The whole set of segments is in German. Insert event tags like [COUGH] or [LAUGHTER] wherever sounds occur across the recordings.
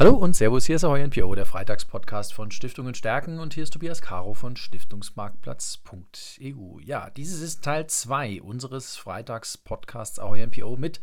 Hallo und Servus, hier ist Ahoy NPO, der Freitagspodcast von Stiftungen Stärken und hier ist Tobias Caro von Stiftungsmarktplatz.eu. Ja, dieses ist Teil 2 unseres Freitagspodcasts Ahoy NPO mit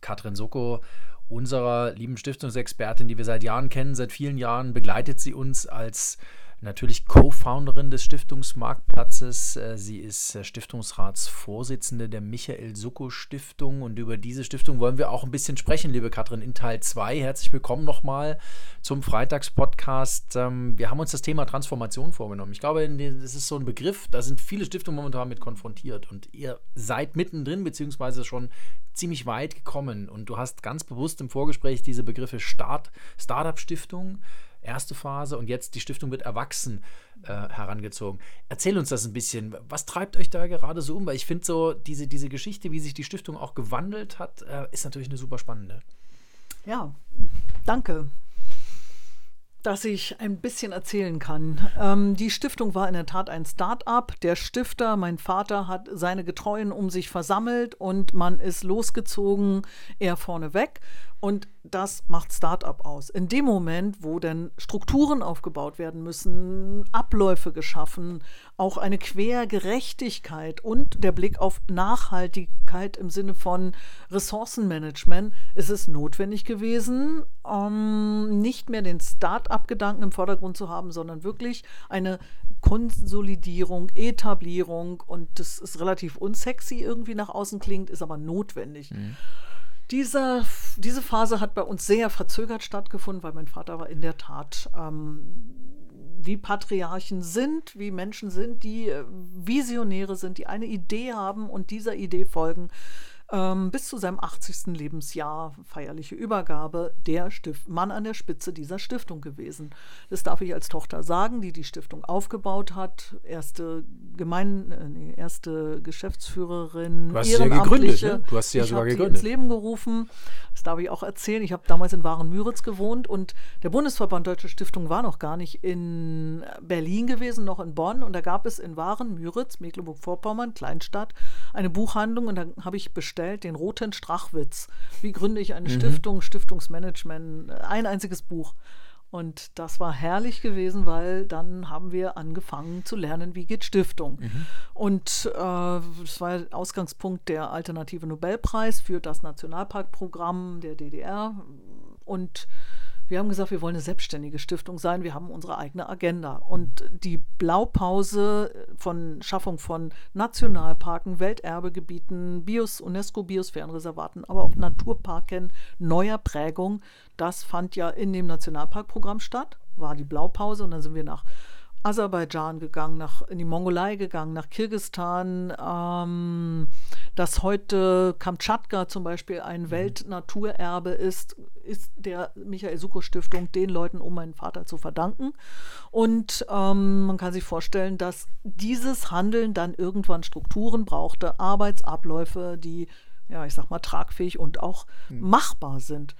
Katrin Soko, unserer lieben Stiftungsexpertin, die wir seit Jahren kennen. Seit vielen Jahren begleitet sie uns als natürlich Co-Founderin des Stiftungsmarktplatzes. Äh, sie ist äh, Stiftungsratsvorsitzende der Michael Sucko Stiftung und über diese Stiftung wollen wir auch ein bisschen sprechen, liebe Katrin, in Teil 2. Herzlich willkommen nochmal zum Freitagspodcast. Ähm, wir haben uns das Thema Transformation vorgenommen. Ich glaube, das ist so ein Begriff, da sind viele Stiftungen momentan mit konfrontiert und ihr seid mittendrin, beziehungsweise schon ziemlich weit gekommen und du hast ganz bewusst im Vorgespräch diese Begriffe Start, Startup-Stiftung, erste Phase und jetzt die Stiftung wird erwachsen äh, herangezogen. Erzähl uns das ein bisschen. Was treibt euch da gerade so um? Weil ich finde so, diese, diese Geschichte, wie sich die Stiftung auch gewandelt hat, äh, ist natürlich eine super spannende. Ja, danke dass ich ein bisschen erzählen kann. Ähm, die Stiftung war in der Tat ein Start-up. Der Stifter, mein Vater, hat seine Getreuen um sich versammelt und man ist losgezogen, er vorneweg. Und das macht Start-up aus. In dem Moment, wo dann Strukturen aufgebaut werden müssen, Abläufe geschaffen, auch eine Quergerechtigkeit und der Blick auf Nachhaltigkeit im Sinne von Ressourcenmanagement, ist es notwendig gewesen, um nicht mehr den Start-up-Gedanken im Vordergrund zu haben, sondern wirklich eine Konsolidierung, Etablierung und das ist relativ unsexy irgendwie nach außen klingt, ist aber notwendig. Mhm. Diese, diese Phase hat bei uns sehr verzögert stattgefunden, weil mein Vater war in der Tat, ähm, wie Patriarchen sind, wie Menschen sind, die äh, Visionäre sind, die eine Idee haben und dieser Idee folgen ähm, bis zu seinem 80. Lebensjahr, feierliche Übergabe, der Stift Mann an der Spitze dieser Stiftung gewesen. Das darf ich als Tochter sagen, die die Stiftung aufgebaut hat, erste Gemein, äh, nee, erste Geschäftsführerin, du hast sie ja gegründet, ne? Du hast sie ja ich sogar gegründet. ins Leben gerufen. Das darf ich auch erzählen. Ich habe damals in Waren-Müritz gewohnt und der Bundesverband Deutsche Stiftung war noch gar nicht in Berlin gewesen, noch in Bonn. Und da gab es in Waren-Müritz, Mecklenburg-Vorpommern, Kleinstadt, eine Buchhandlung und da habe ich bestellt bestellt, den Roten Strachwitz. Wie gründe ich eine mhm. Stiftung, Stiftungsmanagement, ein einziges Buch. Und das war herrlich gewesen, weil dann haben wir angefangen zu lernen, wie geht Stiftung. Mhm. Und äh, das war Ausgangspunkt der Alternative Nobelpreis für das Nationalparkprogramm der DDR. Und wir haben gesagt, wir wollen eine selbstständige Stiftung sein. Wir haben unsere eigene Agenda. Und die Blaupause von Schaffung von Nationalparken, Welterbegebieten, Bios, UNESCO-Biosphärenreservaten, aber auch Naturparken neuer Prägung, das fand ja in dem Nationalparkprogramm statt, war die Blaupause. Und dann sind wir nach Aserbaidschan gegangen, nach, in die Mongolei gegangen, nach Kirgistan, ähm, dass heute Kamtschatka zum Beispiel ein mhm. Weltnaturerbe ist, ist der Michael Suko Stiftung den Leuten um meinen Vater zu verdanken. Und ähm, man kann sich vorstellen, dass dieses Handeln dann irgendwann Strukturen brauchte, Arbeitsabläufe, die, ja, ich sag mal, tragfähig und auch mhm. machbar sind.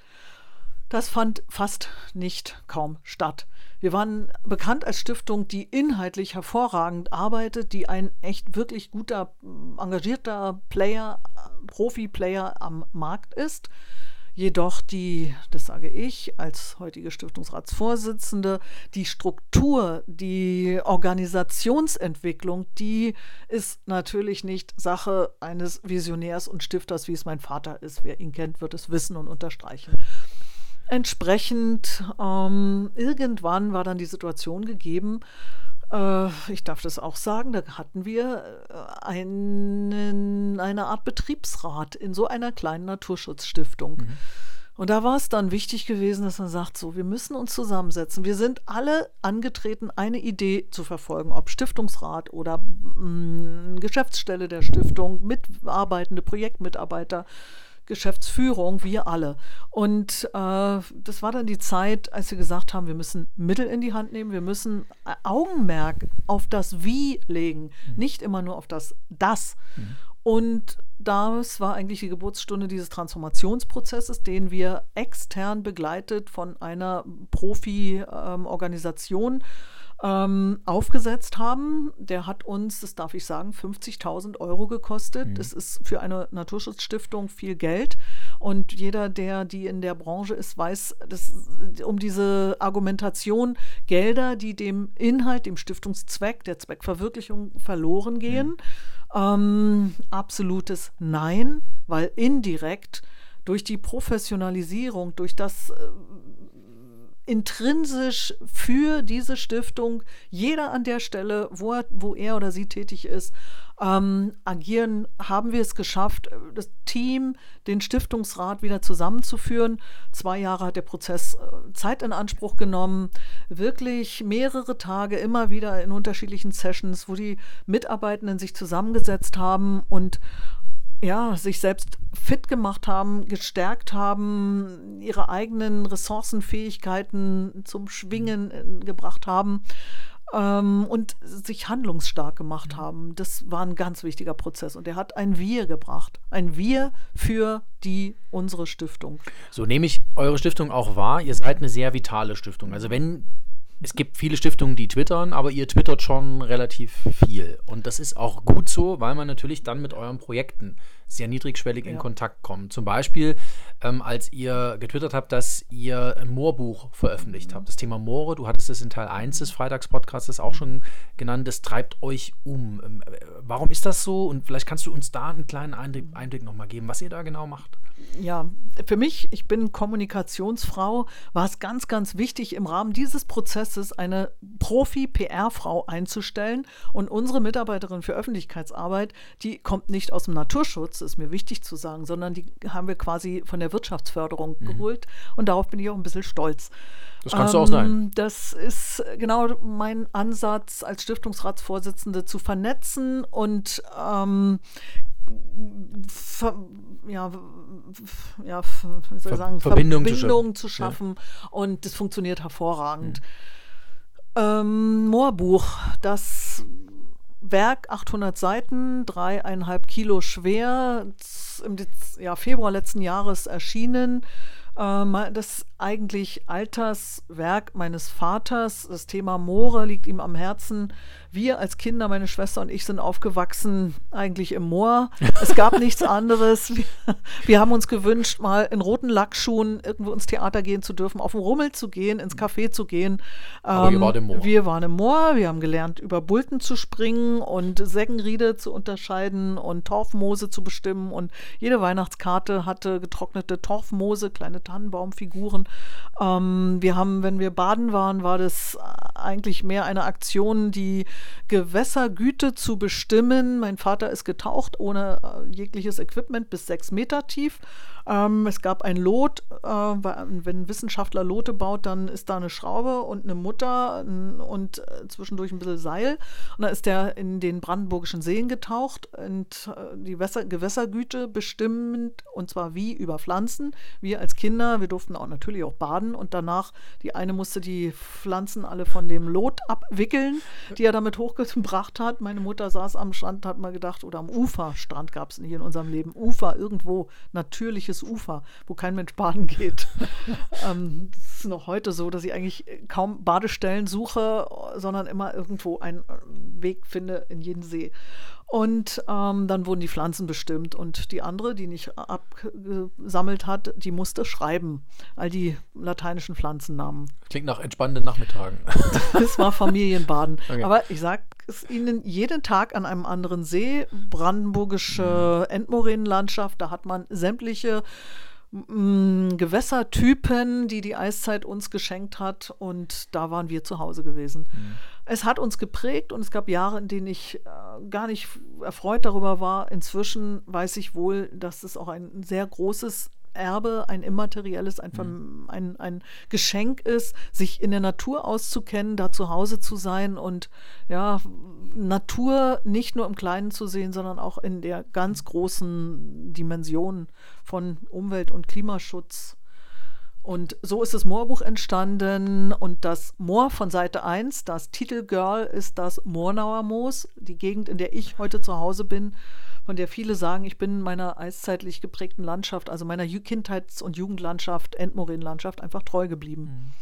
Das fand fast nicht kaum statt. Wir waren bekannt als Stiftung, die inhaltlich hervorragend arbeitet, die ein echt wirklich guter, engagierter Player, Profi-Player am Markt ist. Jedoch die, das sage ich als heutige Stiftungsratsvorsitzende, die Struktur, die Organisationsentwicklung, die ist natürlich nicht Sache eines Visionärs und Stifters, wie es mein Vater ist. Wer ihn kennt, wird es wissen und unterstreichen. Entsprechend, ähm, irgendwann war dann die Situation gegeben, äh, ich darf das auch sagen, da hatten wir äh, einen, eine Art Betriebsrat in so einer kleinen Naturschutzstiftung. Mhm. Und da war es dann wichtig gewesen, dass man sagt, so, wir müssen uns zusammensetzen. Wir sind alle angetreten, eine Idee zu verfolgen, ob Stiftungsrat oder mh, mm, Geschäftsstelle der Stiftung, mitarbeitende Projektmitarbeiter. Geschäftsführung, wir alle. Und äh, das war dann die Zeit, als wir gesagt haben, wir müssen Mittel in die Hand nehmen, wir müssen äh, Augenmerk auf das Wie legen, mhm. nicht immer nur auf das Das. Mhm. Und das war eigentlich die Geburtsstunde dieses Transformationsprozesses, den wir extern begleitet von einer Profi-Organisation ähm, aufgesetzt haben. Der hat uns, das darf ich sagen, 50.000 Euro gekostet. Mhm. Das ist für eine Naturschutzstiftung viel Geld. Und jeder, der die in der Branche ist, weiß, dass um diese Argumentation Gelder, die dem Inhalt, dem Stiftungszweck, der Zweckverwirklichung verloren gehen. Mhm. Ähm, absolutes Nein, weil indirekt durch die Professionalisierung, durch das äh, intrinsisch für diese Stiftung jeder an der Stelle, wo er, wo er oder sie tätig ist, ähm, agieren, haben wir es geschafft, das Team, den Stiftungsrat wieder zusammenzuführen. Zwei Jahre hat der Prozess äh, Zeit in Anspruch genommen, wirklich mehrere Tage immer wieder in unterschiedlichen Sessions, wo die Mitarbeitenden sich zusammengesetzt haben und ja, sich selbst fit gemacht haben, gestärkt haben, ihre eigenen Ressourcenfähigkeiten zum Schwingen äh, gebracht haben ähm, und sich handlungsstark gemacht mhm. haben. Das war ein ganz wichtiger Prozess und der hat ein Wir gebracht. Ein Wir für die unsere Stiftung. So nehme ich eure Stiftung auch wahr. Ihr seid eine sehr vitale Stiftung. Also wenn es gibt viele Stiftungen, die twittern, aber ihr twittert schon relativ viel. Und das ist auch gut so, weil man natürlich dann mit euren Projekten sehr niedrigschwellig ja. in Kontakt kommt. Zum Beispiel, ähm, als ihr getwittert habt, dass ihr ein Moorbuch veröffentlicht mhm. habt. Das Thema Moore, du hattest es in Teil 1 des Freitagspodcasts auch schon genannt, das treibt euch um. Ähm, äh, warum ist das so? Und vielleicht kannst du uns da einen kleinen Einblick, Einblick nochmal geben, was ihr da genau macht ja, für mich, ich bin Kommunikationsfrau, war es ganz, ganz wichtig, im Rahmen dieses Prozesses eine Profi-PR-Frau einzustellen. Und unsere Mitarbeiterin für Öffentlichkeitsarbeit, die kommt nicht aus dem Naturschutz, ist mir wichtig zu sagen, sondern die haben wir quasi von der Wirtschaftsförderung mhm. geholt. Und darauf bin ich auch ein bisschen stolz. Das kannst ähm, du auch sein. Ähm, das ist genau mein Ansatz als Stiftungsratsvorsitzende zu vernetzen und ähm, ver, ja, ja, ich sagen, Verbindung, Verbindung zu schaffen. Ja. Und das funktioniert hervorragend. Mhm. Ähm, Moorbuch, das Werk, 800 Seiten, dreieinhalb Kilo schwer, im ja, Februar letzten Jahres erschienen. Ähm, das eigentlich Alterswerk meines Vaters. Das Thema Moore liegt ihm am Herzen. Wir als Kinder, meine Schwester und ich, sind aufgewachsen eigentlich im Moor. Es gab [LAUGHS] nichts anderes. Wir, wir, haben uns gewünscht, mal in roten Lackschuhen irgendwo ins Theater gehen zu dürfen, auf den Rummel zu gehen, ins Café zu gehen. Aber ähm, ihr wart im Moor. Wir waren im Moor. Wir haben gelernt, über Bulten zu springen und Seggenriede zu unterscheiden und Torfmoose zu bestimmen. Und jede Weihnachtskarte hatte getrocknete Torfmoose, kleine Tannenbaumfiguren. Ähm, wir haben, wenn wir baden waren, war das eigentlich mehr eine Aktion, die Gewässergüte zu bestimmen. Mein Vater ist getaucht ohne äh, jegliches Equipment bis sechs Meter tief ähm, es gab ein Lot, äh, wenn ein Wissenschaftler Lote baut, dann ist da eine Schraube und eine Mutter und äh, zwischendurch ein bisschen Seil. Und da ist der in den brandenburgischen Seen getaucht und äh, die Wässer, Gewässergüte bestimmend und zwar wie über Pflanzen. Wir als Kinder, wir durften auch natürlich auch baden und danach, die eine musste die Pflanzen alle von dem Lot abwickeln, die er damit hochgebracht hat. Meine Mutter saß am Strand, hat mal gedacht, oder am Ufer, Strand gab es hier in unserem Leben, Ufer, irgendwo natürliches weites Ufer, wo kein Mensch baden geht. [LAUGHS] ähm, das ist noch heute so, dass ich eigentlich kaum Badestellen suche, sondern immer irgendwo einen Weg finde in jeden See. Und ähm, dann wurden die Pflanzen bestimmt und die andere, die nicht abgesammelt hat, die musste schreiben. All die lateinischen Pflanzennamen. Klingt nach entspannenden Nachmittagen. [LAUGHS] das war Familienbaden. [LAUGHS] Okay. Aber ich sage es Ihnen jeden Tag an einem anderen See, brandenburgische mhm. Endmoränenlandschaft, da hat man sämtliche Gewässertypen, die die Eiszeit uns geschenkt hat. Und da waren wir zu Hause gewesen. Mhm. Es hat uns geprägt und es gab Jahre, in denen ich äh, gar nicht erfreut darüber war. Inzwischen weiß ich wohl, dass es auch ein sehr großes Erbe, ein immaterielles, ein, mhm. ein, ein Geschenk ist, sich in der Natur auszukennen, da zu Hause zu sein und ja, Natur nicht nur im Kleinen zu sehen, sondern auch in der ganz großen Dimension von Umwelt- und Klimaschutz. Und so ist das Moorbuch entstanden und das Moor von Seite 1, das Titelgirl ist das Moornauer Moos, die Gegend, in der ich heute zu Hause bin von der viele sagen, ich bin meiner eiszeitlich geprägten Landschaft, also meiner Kindheits- und Jugendlandschaft, Endmoränenlandschaft, einfach treu geblieben. Mhm.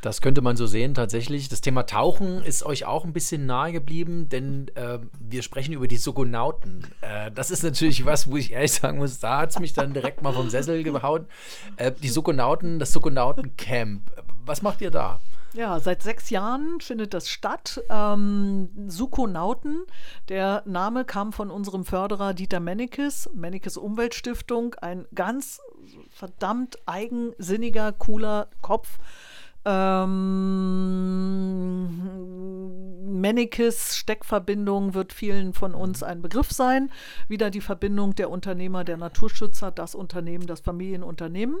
Das könnte man so sehen, tatsächlich. Das Thema Tauchen ist euch auch ein bisschen nahe geblieben, denn äh, wir sprechen über die Sogonauten. Äh, das ist natürlich was, wo ich ehrlich sagen muss, da hat es mich dann direkt mal vom Sessel gehauen. Äh, die Sogonauten, das Sogonautencamp. Was macht ihr da? Ja, seit sechs Jahren findet das statt. Ähm, Sukonauten, der Name kam von unserem Förderer Dieter Mennekes, Mennekes Umweltstiftung, ein ganz verdammt eigensinniger, cooler Kopf. Ähm, Mennekes Steckverbindung wird vielen von uns ein Begriff sein. Wieder die Verbindung der Unternehmer, der Naturschützer, das Unternehmen, das Familienunternehmen.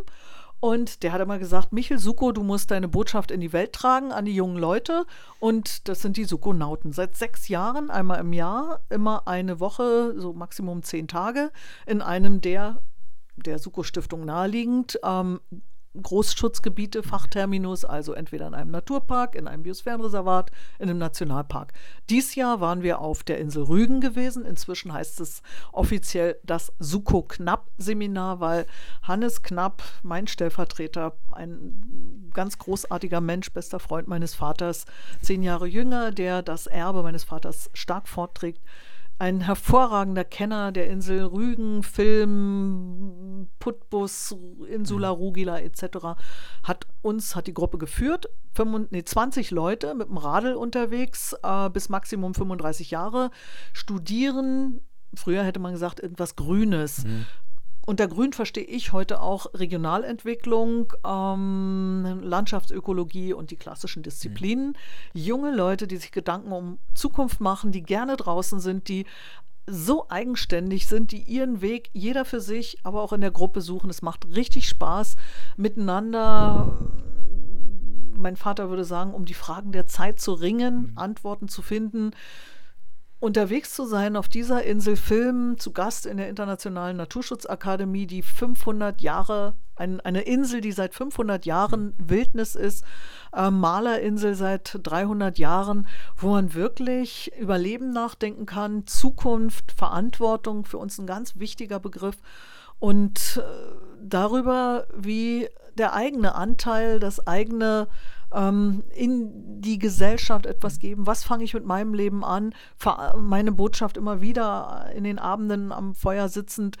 Und der hat immer gesagt, Michel Suko, du musst deine Botschaft in die Welt tragen an die jungen Leute. Und das sind die Sukonauten. Seit sechs Jahren, einmal im Jahr, immer eine Woche, so Maximum zehn Tage, in einem der der Suko-Stiftung naheliegend, ähm, Großschutzgebiete, Fachterminus, also entweder in einem Naturpark, in einem Biosphärenreservat, in einem Nationalpark. Dies Jahr waren wir auf der Insel Rügen gewesen. Inzwischen heißt es offiziell das Suko Knapp Seminar, weil Hannes Knapp, mein Stellvertreter, ein ganz großartiger Mensch, bester Freund meines Vaters, zehn Jahre jünger, der das Erbe meines Vaters stark fortträgt, ein hervorragender Kenner der Insel Rügen, Film, Putbus, Insula mhm. Rugila etc. hat uns, hat die Gruppe geführt. 25, nee, 20 Leute mit dem Radl unterwegs, äh, bis Maximum 35 Jahre, studieren früher hätte man gesagt, irgendwas Grünes. Mhm. Unter Grün verstehe ich heute auch Regionalentwicklung, ähm, Landschaftsökologie und die klassischen Disziplinen. Mhm. Junge Leute, die sich Gedanken um Zukunft machen, die gerne draußen sind, die so eigenständig sind, die ihren Weg jeder für sich, aber auch in der Gruppe suchen. Es macht richtig Spaß, miteinander, mein Vater würde sagen, um die Fragen der Zeit zu ringen, mhm. Antworten zu finden unterwegs zu sein auf dieser Insel filmen, zu Gast in der Internationalen Naturschutzakademie, die 500 Jahre, ein, eine Insel, die seit 500 Jahren Wildnis ist, äh, Malerinsel seit 300 Jahren, wo man wirklich über Leben nachdenken kann, Zukunft, Verantwortung, für uns ein ganz wichtiger Begriff. Und äh, darüber, wie der eigene Anteil, das eigene ähm, in die Gesellschaft etwas geben. Was fange ich mit meinem Leben an? Meine Botschaft immer wieder in den Abenden am Feuer sitzend.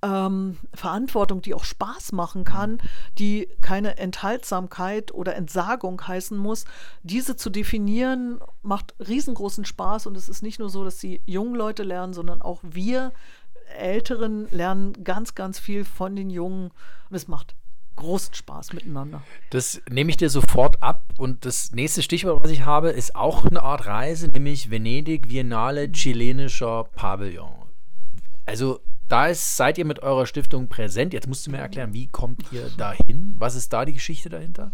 Ähm, Verantwortung, die auch Spaß machen kann, die keine Enthaltsamkeit oder Entsagung heißen muss, diese zu definieren, macht riesengroßen Spaß und es ist nicht nur so, dass die jungen Leute lernen, sondern auch wir Älteren lernen ganz, ganz viel von den Jungen und es macht großen Spaß miteinander. Das nehme ich dir sofort ab. Und das nächste Stichwort, was ich habe, ist auch eine Art Reise, nämlich Venedig, Biennale, chilenischer Pavillon. Also da ist, seid ihr mit eurer Stiftung präsent. Jetzt musst du mir erklären, wie kommt ihr dahin? Was ist da die Geschichte dahinter?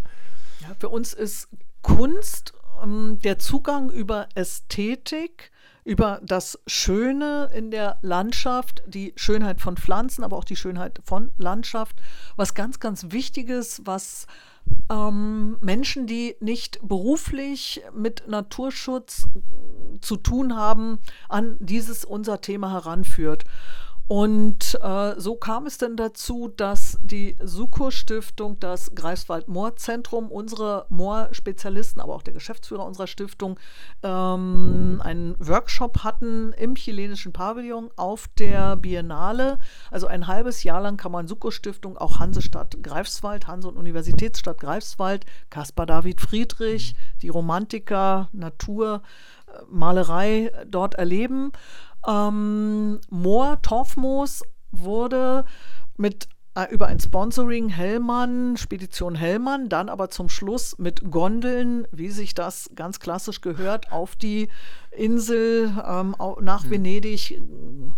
Ja, für uns ist Kunst ähm, der Zugang über Ästhetik über das Schöne in der Landschaft, die Schönheit von Pflanzen, aber auch die Schönheit von Landschaft. Was ganz, ganz Wichtiges, was ähm, Menschen, die nicht beruflich mit Naturschutz zu tun haben, an dieses unser Thema heranführt. Und äh, so kam es denn dazu, dass die Suko-Stiftung, das Greifswald-Moor-Zentrum, unsere Moor-Spezialisten, aber auch der Geschäftsführer unserer Stiftung, ähm, einen Workshop hatten im chilenischen Pavillon auf der Biennale. Also ein halbes Jahr lang kann man Suko-Stiftung, auch Hansestadt Greifswald, Hanse- und Universitätsstadt Greifswald, Caspar David Friedrich, die Romantiker, Natur, äh, Malerei dort erleben. Ähm, Moor, Torfmoos wurde mit äh, über ein Sponsoring Hellmann, Spedition Hellmann, dann aber zum Schluss mit Gondeln, wie sich das ganz klassisch gehört, auf die Insel ähm, nach mhm. Venedig,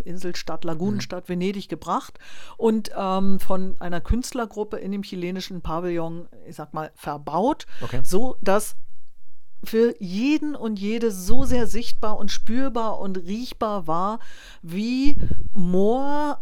Inselstadt, Lagunenstadt mhm. Venedig gebracht und ähm, von einer Künstlergruppe in dem chilenischen Pavillon, ich sag mal, verbaut, okay. so dass für jeden und jede so sehr sichtbar und spürbar und riechbar war, wie Moor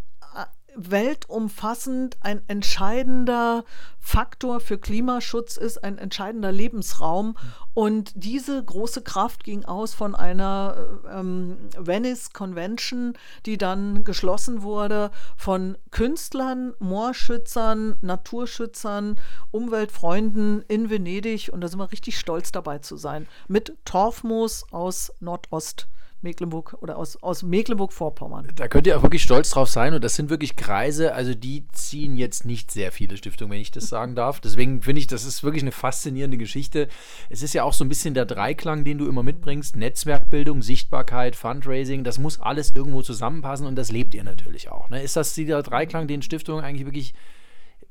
weltumfassend ein entscheidender Faktor für Klimaschutz ist, ein entscheidender Lebensraum. Und diese große Kraft ging aus von einer ähm, Venice Convention, die dann geschlossen wurde von Künstlern, Moorschützern, Naturschützern, Umweltfreunden in Venedig. Und da sind wir richtig stolz dabei zu sein. Mit Torfmoos aus Nordost. Mecklenburg oder aus, aus Mecklenburg-Vorpommern. Da könnt ihr auch wirklich stolz drauf sein und das sind wirklich Kreise, also die ziehen jetzt nicht sehr viele Stiftungen, wenn ich das sagen darf. Deswegen finde ich, das ist wirklich eine faszinierende Geschichte. Es ist ja auch so ein bisschen der Dreiklang, den du immer mitbringst: Netzwerkbildung, Sichtbarkeit, Fundraising. Das muss alles irgendwo zusammenpassen und das lebt ihr natürlich auch. Ne? Ist das dieser Dreiklang, den Stiftungen eigentlich wirklich,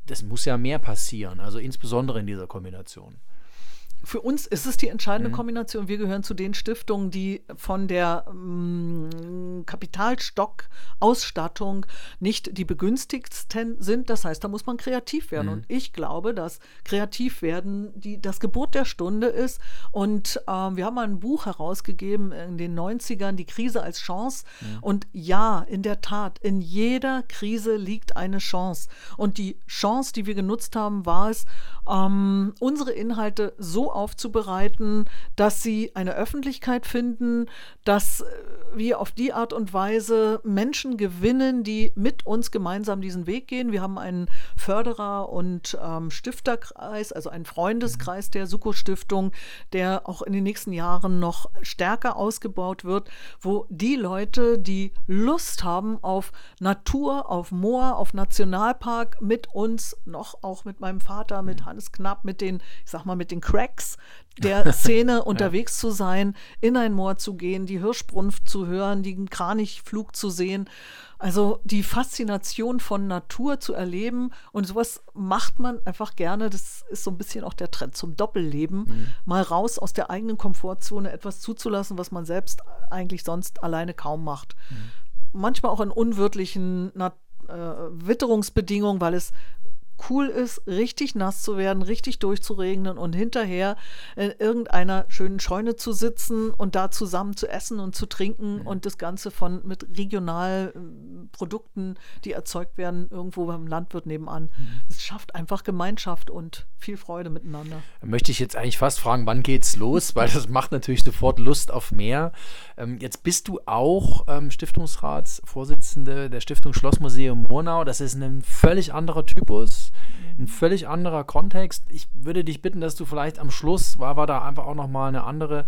das muss ja mehr passieren, also insbesondere in dieser Kombination für uns ist es die entscheidende mhm. Kombination. Wir gehören zu den Stiftungen, die von der ähm, Kapitalstock-Ausstattung nicht die begünstigsten sind. Das heißt, da muss man kreativ werden. Mhm. Und ich glaube, dass kreativ werden die, das Gebot der Stunde ist. Und ähm, wir haben mal ein Buch herausgegeben in den 90ern, Die Krise als Chance. Mhm. Und ja, in der Tat, in jeder Krise liegt eine Chance. Und die Chance, die wir genutzt haben, war es, ähm, unsere Inhalte so aufzubereiten, dass sie eine Öffentlichkeit finden, dass äh, wir auf die Art und Weise Menschen gewinnen, die mit uns gemeinsam diesen Weg gehen. Wir haben einen Förderer- und ähm, Stifterkreis, also einen Freundeskreis der Suko-Stiftung, der auch in den nächsten Jahren noch stärker ausgebaut wird, wo die Leute, die Lust haben auf Natur, auf Moor, auf Nationalpark mit uns, noch auch mit meinem Vater, mit Hannes Knapp, mit den, ich sag mal, mit den Cracks der [LAUGHS] Szene unterwegs zu sein, in ein Moor zu gehen, die Hirschbrunft zu hören, den Kranichflug zu sehen. Also die Faszination von Natur zu erleben und sowas macht man einfach gerne. Das ist so ein bisschen auch der Trend zum Doppelleben. Mhm. Mal raus aus der eigenen Komfortzone, etwas zuzulassen, was man selbst eigentlich sonst alleine kaum macht. Mhm. Manchmal auch in unwirtlichen Nat äh, Witterungsbedingungen, weil es cool ist, richtig nass zu werden, richtig durchzuregnen und hinterher in irgendeiner schönen Scheune zu sitzen und da zusammen zu essen und zu trinken mhm. und das Ganze von mit Regionalprodukten, die erzeugt werden, irgendwo beim Landwirt nebenan. Es mhm. schafft einfach Gemeinschaft und viel Freude miteinander. Möchte ich jetzt eigentlich fast fragen, wann geht's los? Weil das macht natürlich sofort Lust auf mehr. Ähm, jetzt bist du auch ähm, Stiftungsratsvorsitzende der Stiftung Schlossmuseum Murnau. Das ist ein völlig anderer Typus ein völlig anderer Kontext. Ich würde dich bitten, dass du vielleicht am Schluss, weil wir da einfach auch nochmal eine andere,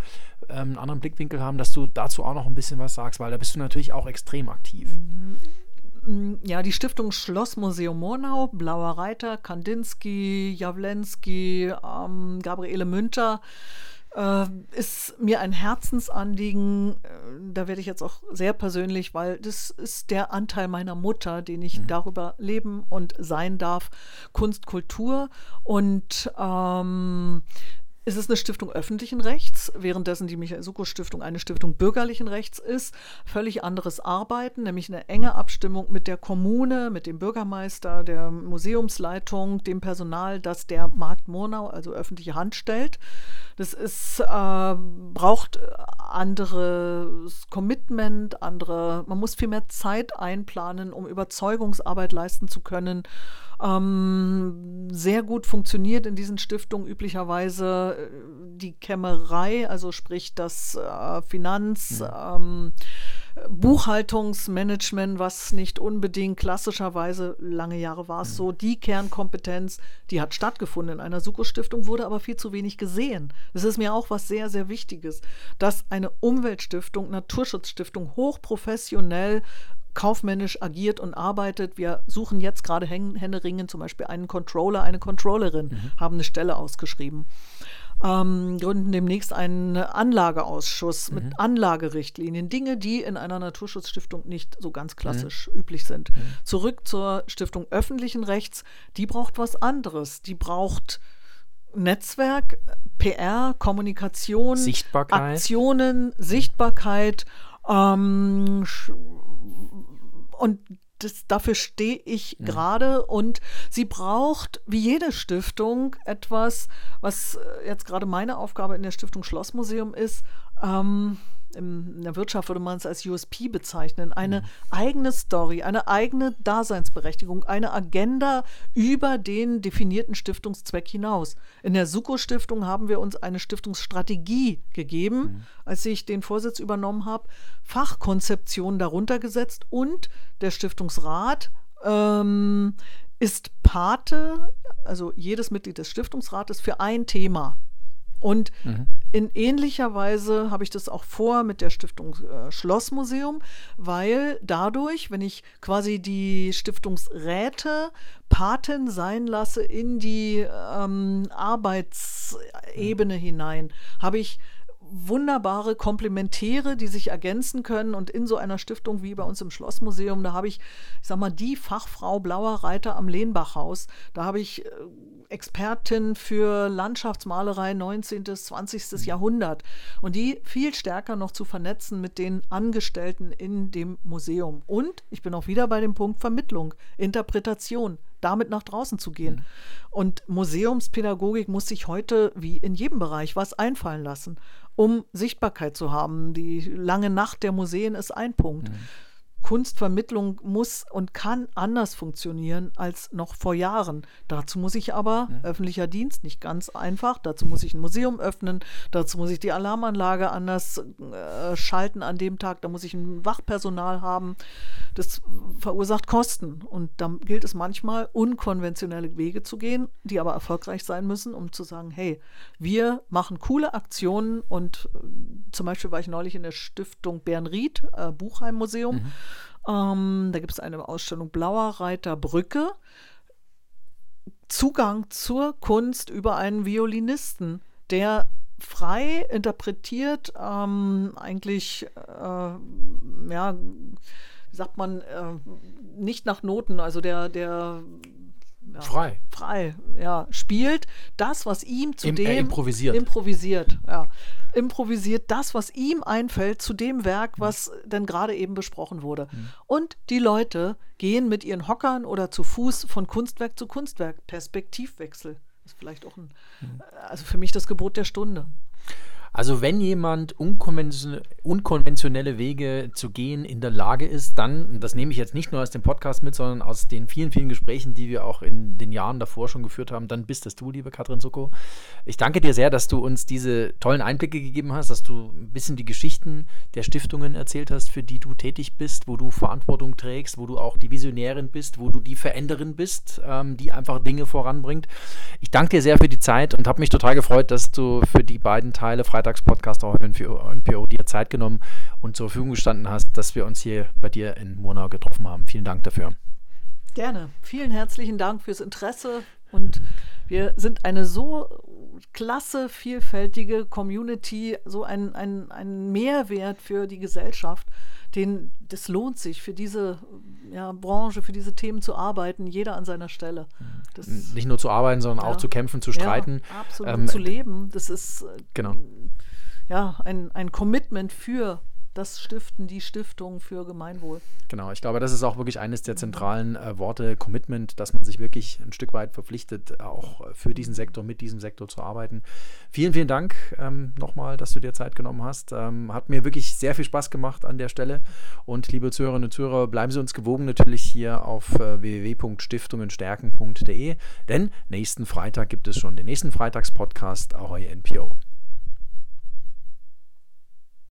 ähm, einen anderen Blickwinkel haben, dass du dazu auch noch ein bisschen was sagst, weil da bist du natürlich auch extrem aktiv. Mhm. Ja, die Stiftung Schlossmuseum Murnau, Blauer Reiter, Kandinsky, Jawlensky, ähm, Gabriele Münter, äh, ist mir ein Herzensanliegen. Äh, da werde ich jetzt auch sehr persönlich, weil das ist der Anteil meiner Mutter, den ich mhm. darüber leben und sein darf. Kunst, Kultur und ähm, es ist eine Stiftung öffentlichen Rechts, währenddessen die Michael Suko Stiftung eine Stiftung bürgerlichen Rechts ist. Völlig anderes Arbeiten, nämlich eine enge Abstimmung mit der Kommune, mit dem Bürgermeister, der Museumsleitung, dem Personal, das der Markt Murnau, also öffentliche Hand stellt. Das ist, äh, braucht anderes Commitment, andere, man muss viel mehr Zeit einplanen, um Überzeugungsarbeit leisten zu können ähm, sehr gut funktioniert in diesen Stiftungen üblicherweise äh, die Kämmerei, also sprich das äh, Finanz, ja. ähm, Buchhaltungsmanagement, was nicht unbedingt klassischerweise, lange Jahre war es mhm. so, die Kernkompetenz, die hat stattgefunden in einer Suko-Stiftung, wurde aber viel zu wenig gesehen. Das ist mir auch was sehr, sehr Wichtiges, dass eine Umweltstiftung, Naturschutzstiftung hochprofessionell kaufmännisch agiert und arbeitet. Wir suchen jetzt gerade Händeringen zum Beispiel einen Controller, eine Controllerin, mhm. haben eine Stelle ausgeschrieben. Ähm, gründen demnächst einen Anlageausschuss mhm. mit Anlagerichtlinien, Dinge, die in einer Naturschutzstiftung nicht so ganz klassisch mhm. üblich sind. Mhm. Zurück zur Stiftung öffentlichen Rechts, die braucht was anderes. Die braucht Netzwerk, PR, Kommunikation, Sichtbarkeit. Aktionen, Sichtbarkeit, ähm, und das, dafür stehe ich ja. gerade und sie braucht, wie jede Stiftung, etwas, was äh, jetzt gerade meine Aufgabe in der Stiftung Schlossmuseum ist, ähm, in der Wirtschaft würde man es als USP bezeichnen, eine mhm. eigene Story, eine eigene Daseinsberechtigung, eine Agenda über den definierten Stiftungszweck hinaus. In der Suko-Stiftung haben wir uns eine Stiftungsstrategie gegeben, mhm. als ich den Vorsitz übernommen habe, Fachkonzeptionen darunter gesetzt und der Stiftungsrat ähm, ist Pate, also jedes Mitglied des Stiftungsrates, für ein Thema. Und mhm. in ähnlicher Weise habe ich das auch vor mit der Stiftung äh, Schlossmuseum, weil dadurch, wenn ich quasi die Stiftungsräte Paten sein lasse in die ähm, Arbeitsebene mhm. hinein, habe ich wunderbare Komplementäre, die sich ergänzen können. Und in so einer Stiftung wie bei uns im Schlossmuseum, da habe ich, ich sag mal, die Fachfrau Blauer Reiter am Lehnbachhaus. Da habe ich äh, Expertin für Landschaftsmalerei 19. bis 20. Jahrhundert. Und die viel stärker noch zu vernetzen mit den Angestellten in dem Museum. Und ich bin auch wieder bei dem Punkt Vermittlung, Interpretation damit nach draußen zu gehen. Mhm. Und Museumspädagogik muss sich heute, wie in jedem Bereich, was einfallen lassen, um Sichtbarkeit zu haben. Die lange Nacht der Museen ist ein Punkt. Kunstvermittlung muss und kann anders funktionieren als noch vor Jahren. Dazu muss ich aber ja. öffentlicher Dienst nicht ganz einfach. Dazu muss ich ein Museum öffnen. Dazu muss ich die Alarmanlage anders äh, schalten an dem Tag. Da muss ich ein Wachpersonal haben. Das verursacht Kosten. Und dann gilt es manchmal, unkonventionelle Wege zu gehen, die aber erfolgreich sein müssen, um zu sagen, hey, wir machen coole Aktionen. Und äh, zum Beispiel war ich neulich in der Stiftung Bernried, äh, Buchheim Museum. Mhm ähm, da gibt es eine Ausstellung Blauer Reiter Brücke. Zugang zur Kunst über einen Violinisten, der frei interpretiert, ähm, eigentlich, äh, ja, sagt man, äh, nicht nach Noten, also der, der ja, frei. Frei, ja, spielt das, was ihm zu Im, dem. Äh, improvisiert. Improvisiert, ja. Improvisiert das, was ihm einfällt, zu dem Werk, was mhm. denn gerade eben besprochen wurde. Mhm. Und die Leute gehen mit ihren Hockern oder zu Fuß von Kunstwerk zu Kunstwerk. Perspektivwechsel ist vielleicht auch ein, mhm. also für mich das Gebot der Stunde. Also wenn jemand unkonventionelle Wege zu gehen in der Lage ist, dann, und das nehme ich jetzt nicht nur aus dem Podcast mit, sondern aus den vielen, vielen Gesprächen, die wir auch in den Jahren davor schon geführt haben, dann bist es du, liebe Katrin Sucko. Ich danke dir sehr, dass du uns diese tollen Einblicke gegeben hast, dass du ein bisschen die Geschichten der Stiftungen erzählt hast, für die du tätig bist, wo du Verantwortung trägst, wo du auch die Visionärin bist, wo du die Veränderin bist, ähm, die einfach Dinge voranbringt. Ich danke dir sehr für die Zeit und habe mich total gefreut, dass du für die beiden Teile Freitag Freitagspodcast auch NPO dir Zeit genommen und zur Verfügung gestanden hast, dass wir uns hier bei dir in Murnau getroffen haben. Vielen Dank dafür. Gerne. Vielen herzlichen Dank fürs Interesse und wir sind eine so klasse, vielfältige Community, so ein, ein, ein Mehrwert für die Gesellschaft. Den, das lohnt sich, für diese ja, Branche, für diese Themen zu arbeiten, jeder an seiner Stelle. Das, Nicht nur zu arbeiten, sondern ja, auch zu kämpfen, zu streiten. Ja, absolut, ähm, zu leben. Das ist äh, genau. Ja, ein, ein Commitment für das Stiften, die Stiftung für Gemeinwohl. Genau, ich glaube, das ist auch wirklich eines der zentralen äh, Worte, Commitment, dass man sich wirklich ein Stück weit verpflichtet, auch für diesen Sektor, mit diesem Sektor zu arbeiten. Vielen, vielen Dank ähm, nochmal, dass du dir Zeit genommen hast. Ähm, hat mir wirklich sehr viel Spaß gemacht an der Stelle. Und liebe Zuhörerinnen und Zuhörer, bleiben Sie uns gewogen natürlich hier auf äh, www.stiftungenstärken.de, denn nächsten Freitag gibt es schon den nächsten Freitagspodcast Ahoi NPO.